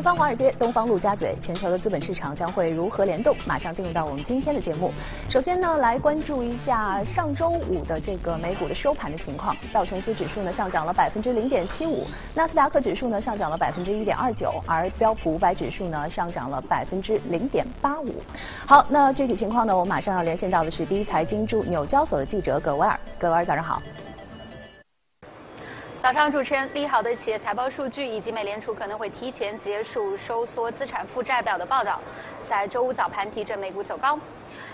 西方华尔街，东方陆家嘴，全球的资本市场将会如何联动？马上进入到我们今天的节目。首先呢，来关注一下上周五的这个美股的收盘的情况。道琼斯指数呢上涨了百分之零点七五，纳斯达克指数呢上涨了百分之一点二九，而标普五百指数呢上涨了百分之零点八五。好，那具体情况呢，我马上要连线到的是第一财经驻纽交所的记者葛维尔。葛维尔，早上好。早上，主持人，利好的企业财报数据以及美联储可能会提前结束收缩资产负债表的报道，在周五早盘提振美股走高。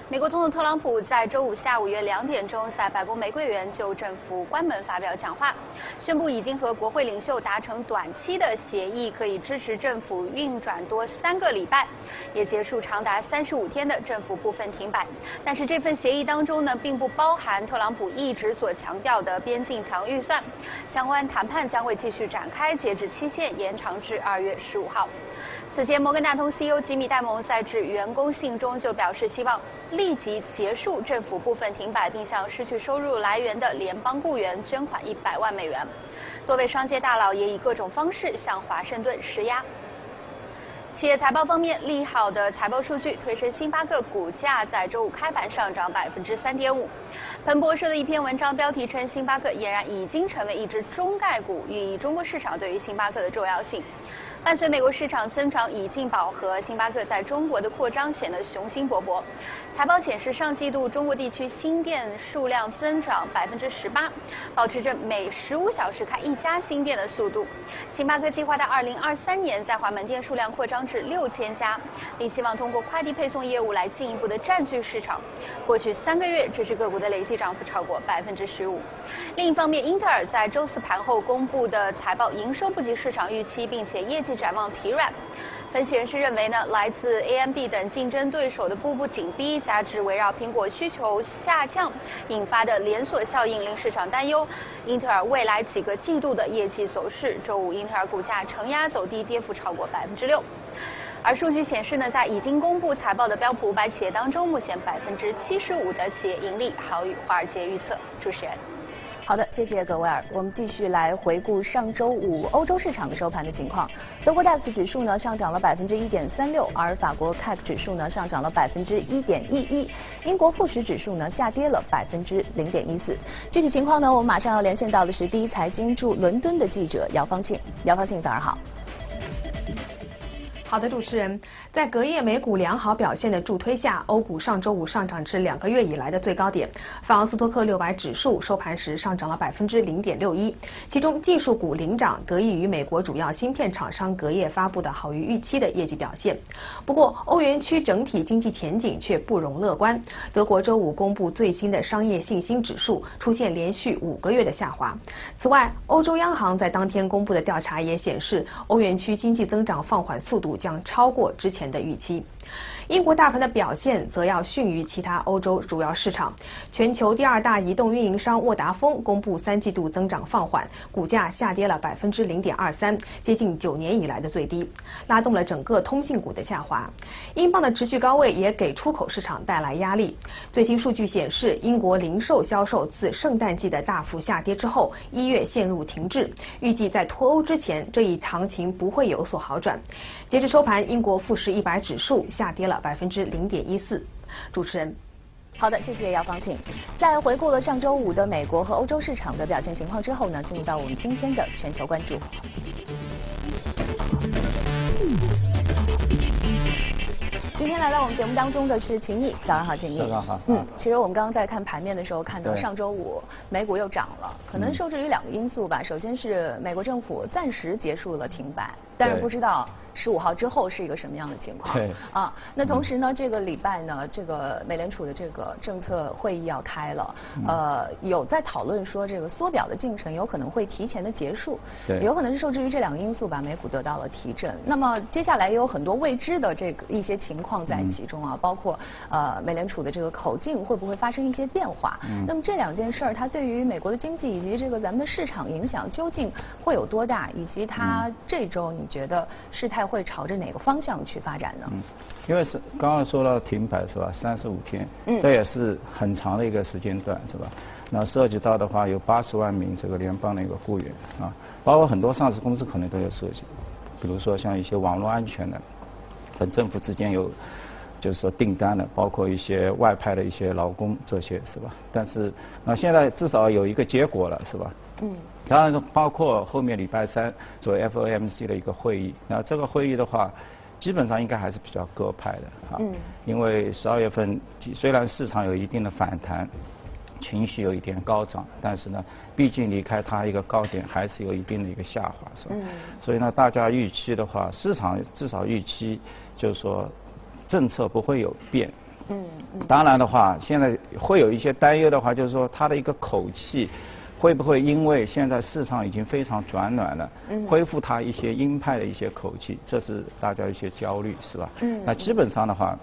美国总统特朗普在周五下午约两点钟在白宫玫瑰园就政府关门发表讲话，宣布已经和国会领袖达成短期的协议，可以支持政府运转多三个礼拜，也结束长达三十五天的政府部分停摆。但是这份协议当中呢，并不包含特朗普一直所强调的边境墙预算，相关谈判将会继续展开，截止期限延长至二月十五号。此前，摩根大通 CEO 吉米戴蒙在致员工信中就表示，希望立即结束政府部分停摆，并向失去收入来源的联邦雇员捐款一百万美元。多位商界大佬也以各种方式向华盛顿施压。企业财报方面，利好的财报数据推升星巴克股价在周五开盘上涨百分之三点五。彭博社的一篇文章标题称，星巴克俨然已经成为一只中概股，寓意中国市场对于星巴克的重要性。伴随美国市场增长已近饱和，星巴克在中国的扩张显得雄心勃勃。财报显示，上季度中国地区新店数量增长百分之十八，保持着每十五小时开一家新店的速度。星巴克计划到二零二三年在华门店数量扩张至六千家，并希望通过快递配送业务来进一步的占据市场。过去三个月，这只个股的累计涨幅超过百分之十五。另一方面，英特尔在周四盘后公布的财报营收不及市场预期，并且业绩。展望疲软，分析人士认为呢，来自 AMD 等竞争对手的步步紧逼，加之围绕苹果需求下降引发的连锁效应，令市场担忧英特尔未来几个季度的业绩走势。周五，英特尔股价承压走低，跌幅超过百分之六。而数据显示呢，在已经公布财报的标普五百企业当中，目前百分之七十五的企业盈利好于华尔街预测。主持人。好的，谢谢葛维尔。我们继续来回顾上周五欧洲市场的收盘的情况。德国 DAX 指数呢上涨了百分之一点三六，而法国 CAC 指数呢上涨了百分之一点一一。英国富时指数呢下跌了百分之零点一四。具体情况呢，我们马上要连线到的是第一财经驻伦敦的记者姚方庆。姚方庆，早上好。好的，主持人，在隔夜美股良好表现的助推下，欧股上周五上涨至两个月以来的最高点。法斯托克六百指数收盘时上涨了百分之零点六一，其中技术股领涨，得益于美国主要芯片厂商隔夜发布的好于预期的业绩表现。不过，欧元区整体经济前景却不容乐观。德国周五公布最新的商业信心指数，出现连续五个月的下滑。此外，欧洲央行在当天公布的调查也显示，欧元区经济增长放缓速度。将超过之前的预期。英国大盘的表现则要逊于其他欧洲主要市场。全球第二大移动运营商沃达丰公布三季度增长放缓，股价下跌了百分之零点二三，接近九年以来的最低，拉动了整个通信股的下滑。英镑的持续高位也给出口市场带来压力。最新数据显示，英国零售销售自圣诞季的大幅下跌之后，一月陷入停滞，预计在脱欧之前，这一行情不会有所好转。截至收盘，英国富时一百指数下跌了。百分之零点一四，主持人，好的，谢谢姚方庆。在回顾了上周五的美国和欧洲市场的表现情况之后呢，进入到我们今天的全球关注。今天来到我们节目当中的是秦毅，早上好，秦毅。早上好。嗯，其实我们刚刚在看盘面的时候，看到上周五美股又涨了，可能受制于两个因素吧。首先是美国政府暂时结束了停摆，但是不知道。十五号之后是一个什么样的情况？对啊，那同时呢，这个礼拜呢，这个美联储的这个政策会议要开了，呃，有在讨论说这个缩表的进程有可能会提前的结束，对，有可能是受制于这两个因素，吧美股得到了提振。那么接下来也有很多未知的这个一些情况在其中啊，包括呃美联储的这个口径会不会发生一些变化？那么这两件事儿，它对于美国的经济以及这个咱们的市场影响究竟会有多大？以及它这周你觉得事态？会朝着哪个方向去发展呢？嗯，因为是刚刚说到停摆是吧？三十五天，嗯，这也是很长的一个时间段是吧？那涉及到的话有八十万名这个联邦的一个雇员啊，包括很多上市公司可能都有涉及。比如说像一些网络安全的，跟政府之间有就是说订单的，包括一些外派的一些劳工这些是吧？但是那现在至少有一个结果了是吧？嗯。当然包括后面礼拜三作为 FOMC 的一个会议，那这个会议的话，基本上应该还是比较鸽派的啊。嗯。因为十二月份虽然市场有一定的反弹。情绪有一点高涨，但是呢，毕竟离开它一个高点，还是有一定的一个下滑，是吧？嗯。所以呢，大家预期的话，市场至少预期就是说，政策不会有变。嗯嗯。当然的话，现在会有一些担忧的话，就是说它的一个口气，会不会因为现在市场已经非常转暖了，恢复它一些鹰派的一些口气，这是大家一些焦虑，是吧？嗯。那基本上的话，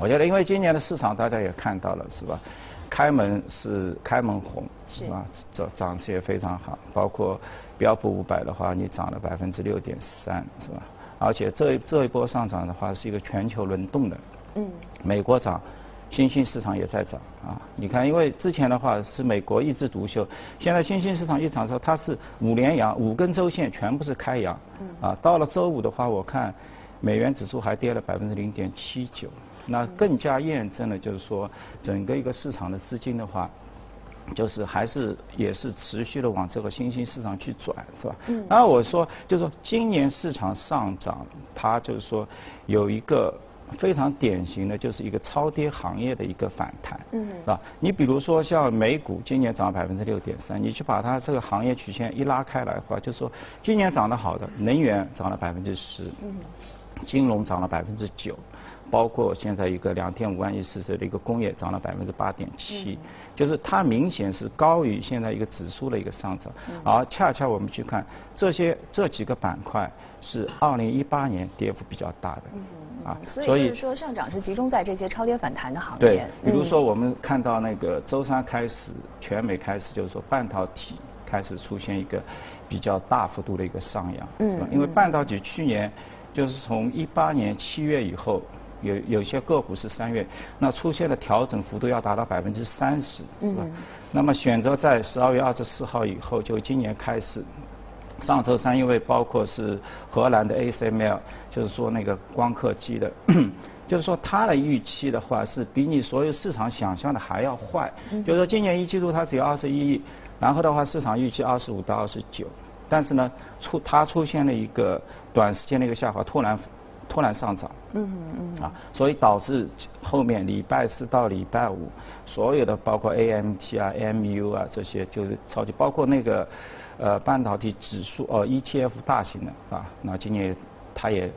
我觉得因为今年的市场大家也看到了，是吧？开门是开门红，是吧？涨涨势也非常好，包括标普五百的话，你涨了百分之六点三，是吧？而且这这一波上涨的话，是一个全球轮动的。嗯。美国涨，新兴市场也在涨啊！你看，因为之前的话是美国一枝独秀，现在新兴市场一涨之后，它是五连阳，五根周线全部是开阳。嗯。啊，到了周五的话，我看美元指数还跌了百分之零点七九。那更加验证了，就是说，整个一个市场的资金的话，就是还是也是持续的往这个新兴市场去转，是吧？嗯。然后我说，就是说，今年市场上涨，它就是说有一个非常典型的，就是一个超跌行业的一个反弹，嗯，是吧？你比如说像美股今年涨了百分之六点三，你去把它这个行业曲线一拉开来的话，就是说，今年涨得好的能源涨了百分之十，嗯，金融涨了百分之九。包括现在一个两点五万亿市值的一个工业涨了百分之八点七，就是它明显是高于现在一个指数的一个上涨，而恰恰我们去看这些这几个板块是二零一八年跌幅比较大的，啊，所以就是说上涨是集中在这些超跌反弹的行业。对，比如说我们看到那个周三开始，全美开始就是说半导体开始出现一个比较大幅度的一个上扬，嗯，因为半导体去年就是从一八年七月以后。有有些个股是三月，那出现的调整幅度要达到百分之三十，是吧？那么选择在十二月二十四号以后，就今年开始，上周三因为包括是荷兰的 ASML，就是做那个光刻机的，就是说它的预期的话是比你所有市场想象的还要坏，就是说今年一季度它只有二十一亿，然后的话市场预期二十五到二十九，但是呢出它出现了一个短时间的一个下滑，突然。突然上涨，嗯嗯啊，所以导致后面礼拜四到礼拜五，所有的包括 AMT 啊、MU 啊这些就是超级，包括那个呃半导体指数哦 ETF 大型的啊，那今年它也。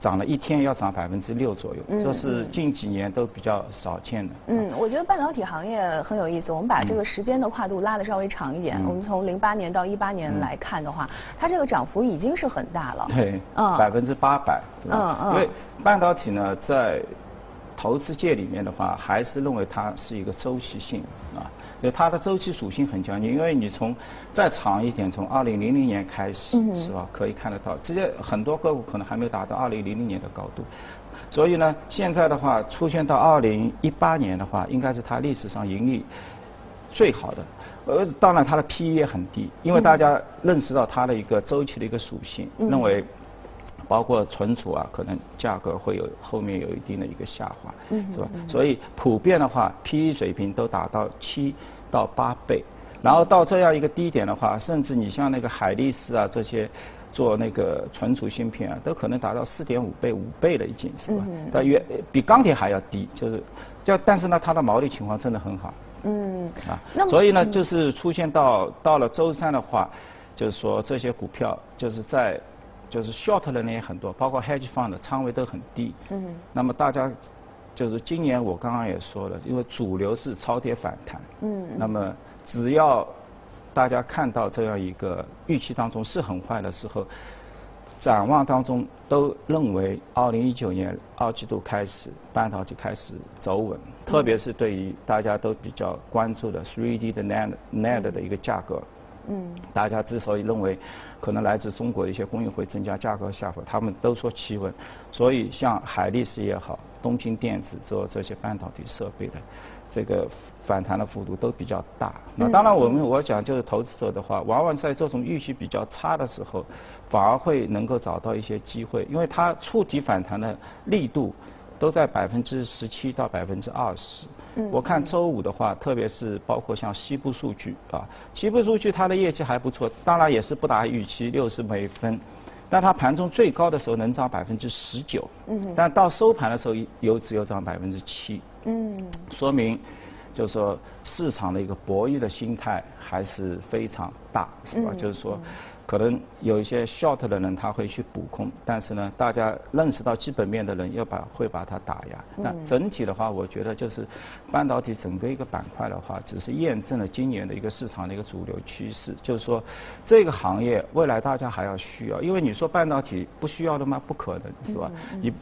涨了一天要涨百分之六左右，这是近几年都比较少见的。嗯，我觉得半导体行业很有意思。我们把这个时间的跨度拉的稍微长一点，我们从零八年到一八年来看的话，它这个涨幅已经是很大了。对，嗯，百分之八百。嗯嗯。因为半导体呢，在投资界里面的话，还是认为它是一个周期性啊。就它的周期属性很强，因为你从再长一点，从二零零零年开始，是吧？可以看得到，这些很多个股可能还没有达到二零零零年的高度，所以呢，现在的话出现到二零一八年的话，应该是它历史上盈利最好的。呃，当然它的 P/E 也很低，因为大家认识到它的一个周期的一个属性，认为。包括存储啊，可能价格会有后面有一定的一个下滑，是吧？所以普遍的话，P/E 水平都达到七到八倍，然后到这样一个低点的话，甚至你像那个海力士啊这些做那个存储芯片啊，都可能达到四点五倍、五倍了已经，是吧？大约比钢铁还要低，就是，就但是呢，它的毛利情况真的很好。嗯。啊。所以呢，就是出现到到了周三的话，就是说这些股票就是在。就是 short 的人也很多，包括 hedge fund 的仓位都很低。嗯。那么大家就是今年我刚刚也说了，因为主流是超跌反弹。嗯。那么只要大家看到这样一个预期当中是很坏的时候，展望当中都认为二零一九年二季度开始半导体开始走稳，特别是对于大家都比较关注的 3D 的 NAND NAND 的一个价格。嗯，大家之所以认为可能来自中国的一些工艺会增加价格下滑，他们都说企稳，所以像海力士也好，东京电子做这些半导体设备的，这个反弹的幅度都比较大。那当然，我们我讲就是投资者的话，往往在这种预期比较差的时候，反而会能够找到一些机会，因为它触底反弹的力度都在百分之十七到百分之二十。我看周五的话，特别是包括像西部数据啊，西部数据它的业绩还不错，当然也是不达预期，六十美分。但它盘中最高的时候能涨百分之十九，嗯，但到收盘的时候有只有涨百分之七，嗯，说明就是说市场的一个博弈的心态还是非常大，是吧？就是说。可能有一些 short 的人他会去补空，但是呢，大家认识到基本面的人要把会把它打压。那整体的话，我觉得就是半导体整个一个板块的话，只是验证了今年的一个市场的一个主流趋势，就是说这个行业未来大家还要需要，因为你说半导体不需要的吗？不可能是吧？你。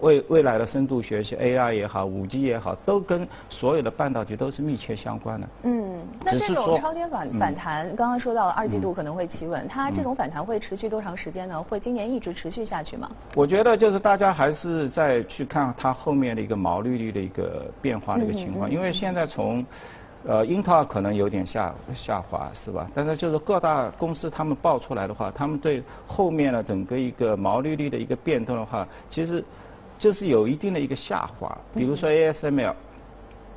未未来的深度学习，AI 也好，五 G 也好，都跟所有的半导体都是密切相关的。嗯，那这种超跌反反弹，刚刚说到了二季度可能会企稳，它这种反弹会持续多长时间呢？会今年一直持续下去吗？我觉得就是大家还是在去看它后面的一个毛利率的一个变化的一个情况，因为现在从呃英特尔可能有点下下滑是吧？但是就是各大公司他们报出来的话，他们对后面的整个一个毛利率的一个变动的话，其实。就是有一定的一个下滑，比如说 ASML，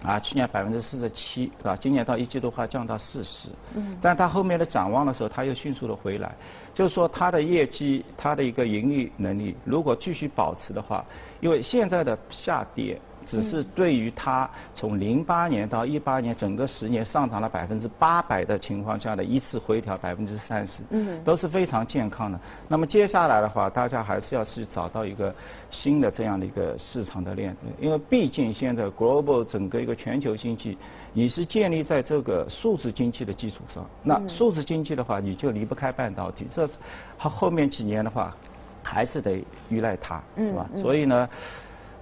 啊，去年百分之四十七，是吧？今年到一季度话降到四十，嗯，但它后面的展望的时候，它又迅速的回来，就是说它的业绩，它的一个盈利能力，如果继续保持的话，因为现在的下跌。只是对于它从零八年到一八年整个十年上涨了百分之八百的情况下的一次回调百分之三十，嗯，都是非常健康的。那么接下来的话，大家还是要去找到一个新的这样的一个市场的链，因为毕竟现在 global 整个一个全球经济，你是建立在这个数字经济的基础上。那数字经济的话，你就离不开半导体，这是它后面几年的话，还是得依赖它，是吧？所以呢。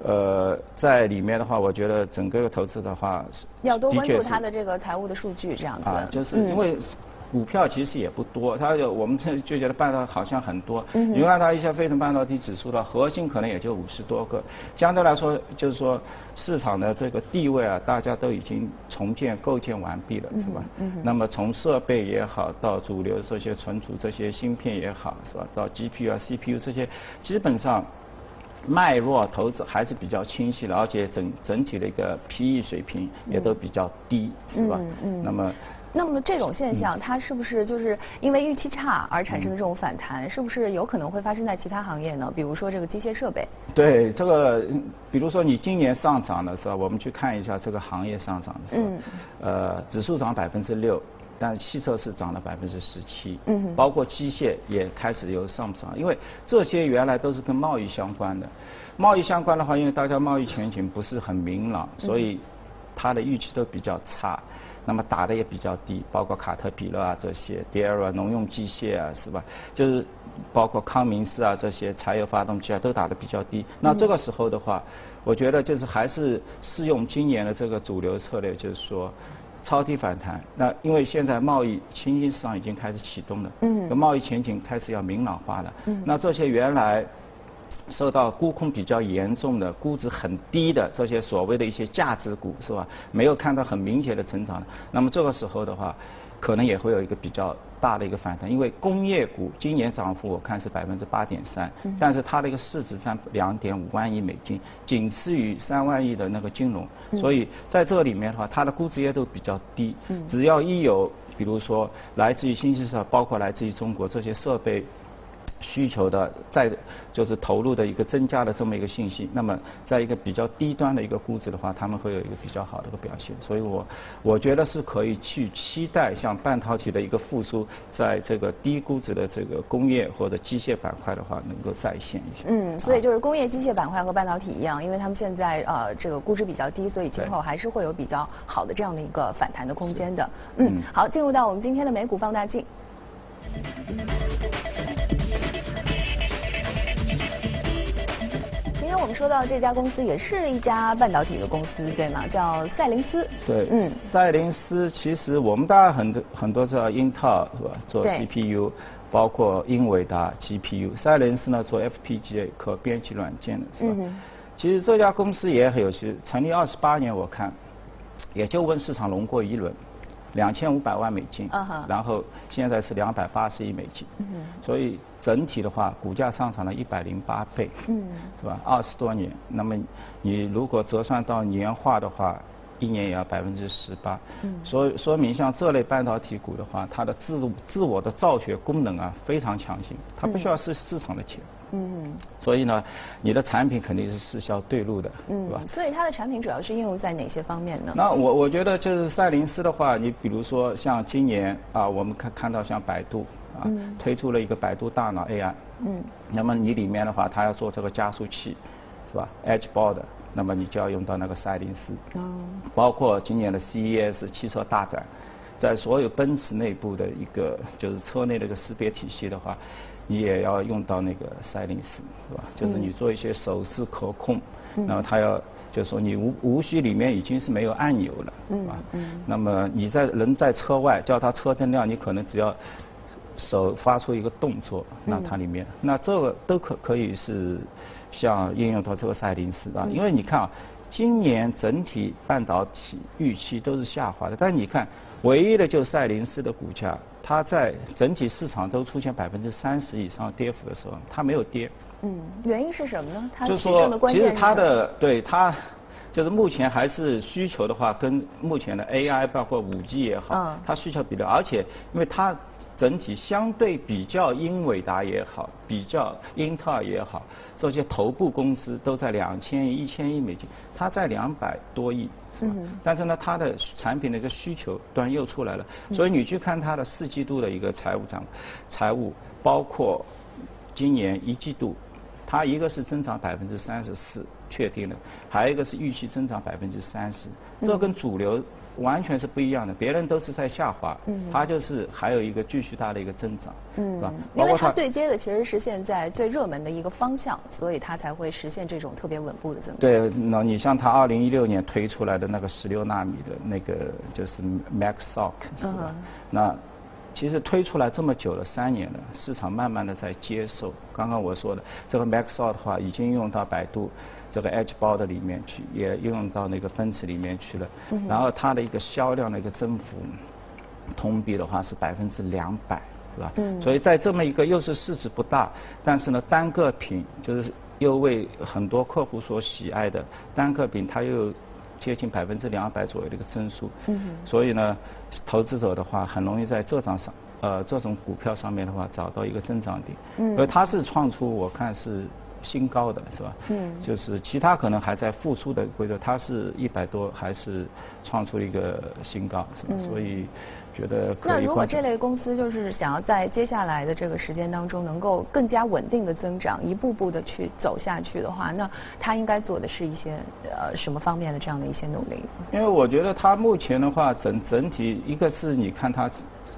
呃，在里面的话，我觉得整个投资的话，要多关注它的这个财务的数据，这样子。啊，就是因为股票其实也不多，它有我们这就觉得半导体好像很多。嗯。你看它一些非成半导体指数的核心可能也就五十多个，相对来说就是说市场的这个地位啊，大家都已经重建构建完毕了，是吧？嗯。那么从设备也好，到主流这些存储这些芯片也好，是吧？到 GPU 啊 CPU 这些，基本上。脉络投资还是比较清晰的，而且整整体的一个 PE 水平也都比较低，是吧？嗯嗯。那么，那么这种现象，它是不是就是因为预期差而产生的这种反弹？是不是有可能会发生在其他行业呢？比如说这个机械设备。对，这个，比如说你今年上涨的时候，我们去看一下这个行业上涨的时候，呃，指数涨百分之六。但汽车是涨了百分之十七，嗯，包括机械也开始有上涨，因为这些原来都是跟贸易相关的，贸易相关的话，因为大家贸易前景不是很明朗，所以它的预期都比较差，那么打的也比较低，包括卡特彼勒啊这些，第二啊农用机械啊是吧？就是包括康明斯啊这些柴油发动机啊都打的比较低，那这个时候的话，我觉得就是还是适用今年的这个主流策略，就是说。超低反弹，那因为现在贸易新兴市场已经开始启动了，嗯，贸易前景开始要明朗化了，嗯，那这些原来受到沽空比较严重的、估值很低的这些所谓的一些价值股，是吧？没有看到很明显的成长那么这个时候的话。可能也会有一个比较大的一个反弹，因为工业股今年涨幅我看是百分之八点三，但是它的一个市值占两点五万亿美金，仅次于三万亿的那个金融，所以在这里面的话，它的估值也都比较低。只要一有，比如说来自于新兴市场，包括来自于中国这些设备。需求的在就是投入的一个增加的这么一个信息，那么在一个比较低端的一个估值的话，他们会有一个比较好的一个表现，所以我我觉得是可以去期待像半导体的一个复苏，在这个低估值的这个工业或者机械板块的话，能够再现一下。嗯，所以就是工业机械板块和半导体一样，因为他们现在呃这个估值比较低，所以今后还是会有比较好的这样的一个反弹的空间的。嗯，好，进入到我们今天的美股放大镜。我们说到这家公司也是一家半导体的公司，对吗？叫赛灵思。对，嗯，赛灵思其实我们大家很多很多知道英特尔是吧？做 CPU，包括英伟达 GPU，赛灵思呢做 FPGA 可编辑软件的是吧？其实这家公司也很有趣，成立二十八年，我看。也就问市场融过一轮，两千五百万美金嗯哼，然后现在是两百八十亿美金，嗯所以整体的话，股价上涨了一百零八倍，嗯是吧？二十多年，那么你如果折算到年化的话，一年也要百分之十八。嗯所以说明像这类半导体股的话，它的自自我的造血功能啊非常强劲，它不需要市市场的钱。嗯所以呢，你的产品肯定是市销对路的，是吧嗯，？所以它的产品主要是应用在哪些方面呢？那我我觉得就是赛灵思的话，你比如说像今年啊，我们看看到像百度啊、嗯推出了一个百度大脑 AI，嗯那么你里面的话，它要做这个加速器，是吧？Edge Board，那么你就要用到那个赛灵思。哦包括今年的 CES 汽车大展，在所有奔驰内部的一个就是车内的一个识别体系的话，你也要用到那个赛灵思，是吧？就是你做一些手势可控，那么它要就是说你无无需里面已经是没有按钮了，是吧？那么你在人在车外叫它车灯亮，你可能只要手发出一个动作，那它里面，那这个都可可以是像应用到这个赛灵思啊，因为你看啊，今年整体半导体预期都是下滑的，但是你看，唯一的就赛灵思的股价，它在整体市场都出现百分之三十以上跌幅的时候，它没有跌，嗯，原因是什么呢？它就是说，其实它的对它。就是目前还是需求的话，跟目前的 AI 包括五 G 也好，嗯。它需求比较，而且因为它整体相对比较英伟达也好，比较英特尔也好，这些头部公司都在两千亿、一千亿美金，它在两百多亿，是吧？嗯但是呢，它的产品的一个需求端又出来了，所以你去看它的四季度的一个财务账，财务包括今年一季度。它一个是增长百分之三十四，确定了，还有一个是预期增长百分之三十，这跟主流完全是不一样的。别人都是在下滑，嗯它就是还有一个继续大的一个增长，是吧？因为它对接的其实是现在最热门的一个方向，所以它才会实现这种特别稳步的增长。对，那你像它二零一六年推出来的那个十六纳米的那个就是 Max Sock 是吧？嗯那其实推出来这么久了，三年了，市场慢慢的在接受。刚刚我说的这个 Max Sock 的话，已经用到百度这个 Edge Board 里面去，也应用到那个奔驰里面去了。然后它的一个销量的一个增幅，同比的话是百分之两百，是吧？嗯所以在这么一个又是市值不大，但是呢单个品就是又为很多客户所喜爱的单个品，它又有接近百分之两百左右的一个增速。嗯所以呢，投资者的话很容易在这张上呃这种股票上面的话找到一个增长点。嗯所以它是创出我看是新高的是吧？嗯就是其他可能还在复苏的规则，它是一百多还是创出了一个新高是吧？所以觉得那如果这类公司就是想要在接下来的这个时间当中能够更加稳定的增长，一步步的去走下去的话，那它应该做的是一些呃什么方面的这样的一些努力？因为我觉得它目前的话，整整体一个是你看它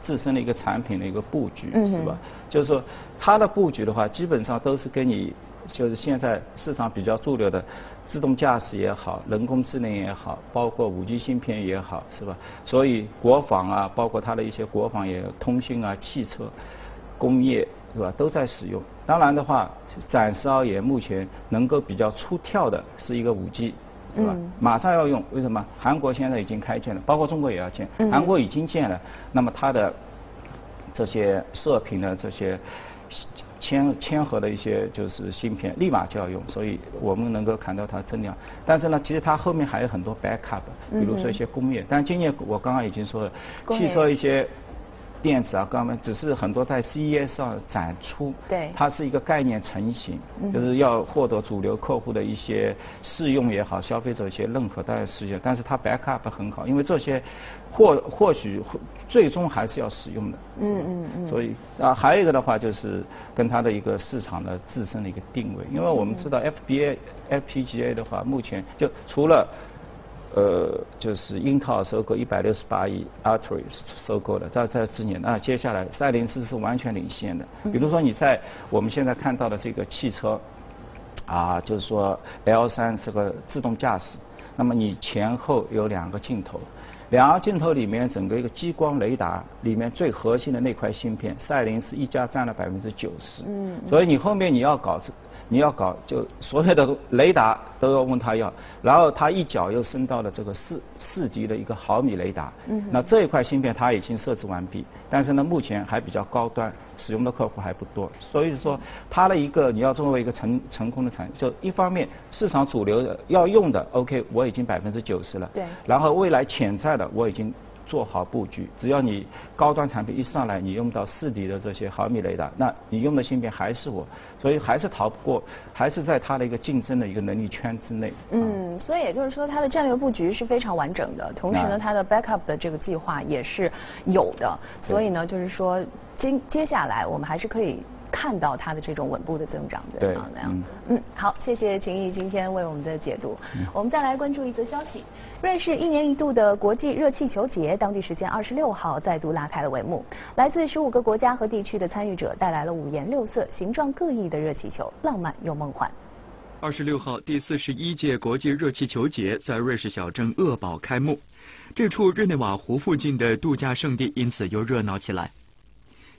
自自身的一个产品的一个布局，嗯是吧？就是说它的布局的话，基本上都是跟你就是现在市场比较主流的自动驾驶也好，人工智能也好，包括五 G 芯片也好，是吧？所以国防啊，包括它的一些国防也通讯啊、汽车、工业是吧，都在使用。当然的话，暂时而言，目前能够比较出跳的是一个五 G。是吧？嗯马上要用，为什么？韩国现在已经开建了，包括中国也要建。嗯韩国已经建了，那么它的这些射频的这些铅铅核的一些就是芯片，立马就要用，所以我们能够看到它增量。但是呢，其实它后面还有很多 backup，比如说一些工业。但今年我刚刚已经说了，汽车一些。电子啊，刚刚只是很多在 CES 上展出，对它是一个概念成型，嗯就是要获得主流客户的一些试用也好，消费者一些认可，当然实现。但是它 backup 很好，因为这些或或许最终还是要使用的。嗯嗯嗯所以啊，还有一个的话就是跟它的一个市场的自身的一个定位，因为我们知道 FBA、FPGA 的话，目前就除了呃，就是英特尔收购一百六十八亿 Artery 收购的，在在之年，那接下来赛灵思是完全领先的。比如说你在我们现在看到的这个汽车，啊，就是说 L 三这个自动驾驶，那么你前后有两个镜头，两个镜头里面整个一个激光雷达里面最核心的那块芯片，赛灵思一家占了百分之九十。嗯所以你后面你要搞这你要搞就所有的雷达都要问他要，然后他一脚又升到了这个四四级的一个毫米雷达，嗯，那这一块芯片它已经设置完毕，但是呢目前还比较高端，使用的客户还不多，所以说它的一个你要作为一个成成功的产，就一方面市场主流的要用的 OK 我已经百分之九十了，对，然后未来潜在的我已经。做好布局，只要你高端产品一上来，你用到四 D 的这些毫米雷达，那你用的芯片还是我，所以还是逃不过，还是在它的一个竞争的一个能力圈之内。嗯，所以也就是说，它的战略布局是非常完整的，同时呢，它的 backup 的这个计划也是有的。所以呢，就是说，接接下来我们还是可以。看到它的这种稳步的增长，对吗？那样，嗯，好，谢谢秦毅今天为我们的解读。我们再来关注一则消息：瑞士一年一度的国际热气球节，当地时间二十六号再度拉开了帷幕。来自十五个国家和地区的参与者带来了五颜六色、形状各异的热气球，浪漫又梦幻。二十六号，第四十一届国际热气球节在瑞士小镇厄堡开幕，这处日内瓦湖附近的度假胜地因此又热闹起来。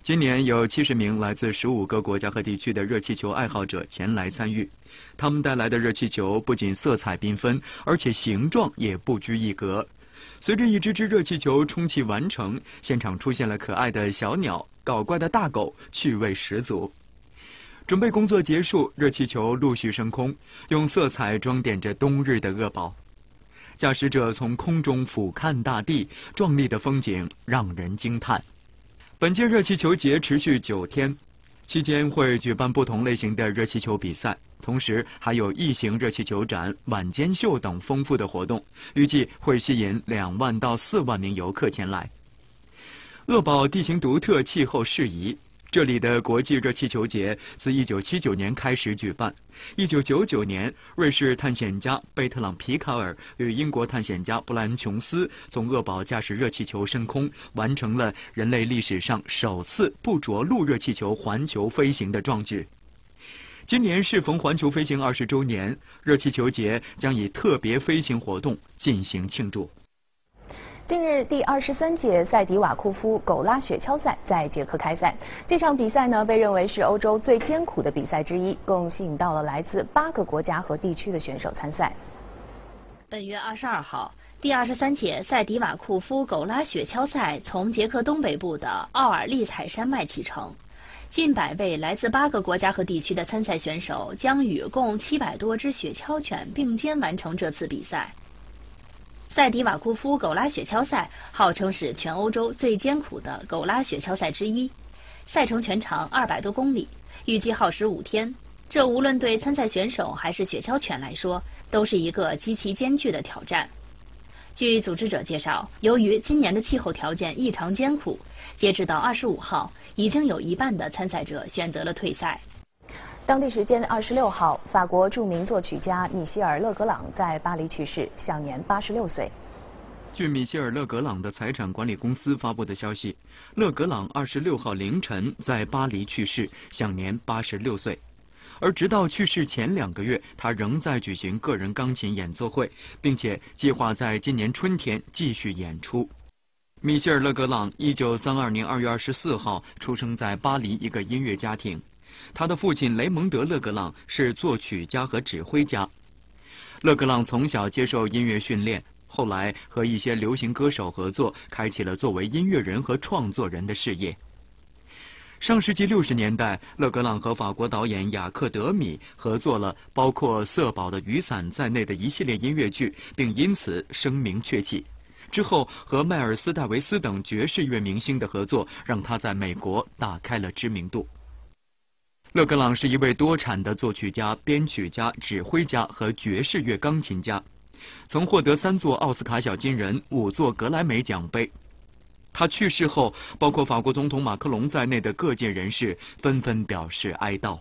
今年有七十名来自十五个国家和地区的热气球爱好者前来参与，他们带来的热气球不仅色彩缤纷，而且形状也不拘一格。随着一只只热气球充气完成，现场出现了可爱的小鸟、搞怪的大狗，趣味十足。准备工作结束，热气球陆续升空，用色彩装点着冬日的恶宝。驾驶者从空中俯瞰大地，壮丽的风景让人惊叹。本届热气球节持续九天，期间会举办不同类型的热气球比赛，同时还有异形热气球展、晚间秀等丰富的活动，预计会吸引两万到四万名游客前来。鄂宝地形独特，气候适宜。这里的国际热气球节自1979年开始举办。1999年，瑞士探险家贝特朗·皮卡尔与英国探险家布兰琼斯从厄堡驾驶热气球升空，完成了人类历史上首次不着陆热气球环球飞行的壮举。今年适逢环球飞行二十周年，热气球节将以特别飞行活动进行庆祝。近日，第二十三届塞迪瓦库夫狗拉雪橇赛在捷克开赛。这场比赛呢，被认为是欧洲最艰苦的比赛之一，共吸引到了来自八个国家和地区的选手参赛。本月二十二号，第二十三届塞迪瓦库夫狗拉雪橇赛从捷克东北部的奥尔利采山脉启程，近百位来自八个国家和地区的参赛选手将与共七百多只雪橇犬并肩完成这次比赛。塞迪瓦库夫狗拉雪橇赛号称是全欧洲最艰苦的狗拉雪橇赛之一，赛程全长二百多公里，预计耗时五天。这无论对参赛选手还是雪橇犬来说，都是一个极其艰巨的挑战。据组织者介绍，由于今年的气候条件异常艰苦，截止到二十五号，已经有一半的参赛者选择了退赛。当地时间二十六号，法国著名作曲家米歇尔·勒格朗在巴黎去世，享年八十六岁。据米歇尔·勒格朗的财产管理公司发布的消息，勒格朗二十六号凌晨在巴黎去世，享年八十六岁。而直到去世前两个月，他仍在举行个人钢琴演奏会，并且计划在今年春天继续演出。米歇尔·勒格朗一九三二年二月二十四号出生在巴黎一个音乐家庭。他的父亲雷蒙德·勒格朗是作曲家和指挥家。勒格朗从小接受音乐训练，后来和一些流行歌手合作，开启了作为音乐人和创作人的事业。上世纪六十年代，勒格朗和法国导演雅克·德米合作了包括《色宝的雨伞》在内的一系列音乐剧，并因此声名鹊起。之后和迈尔斯·戴维斯等爵士乐明星的合作，让他在美国打开了知名度。勒格朗是一位多产的作曲家、编曲家、指挥家和爵士乐钢琴家，曾获得三座奥斯卡小金人、五座格莱美奖杯。他去世后，包括法国总统马克龙在内的各界人士纷纷表示哀悼。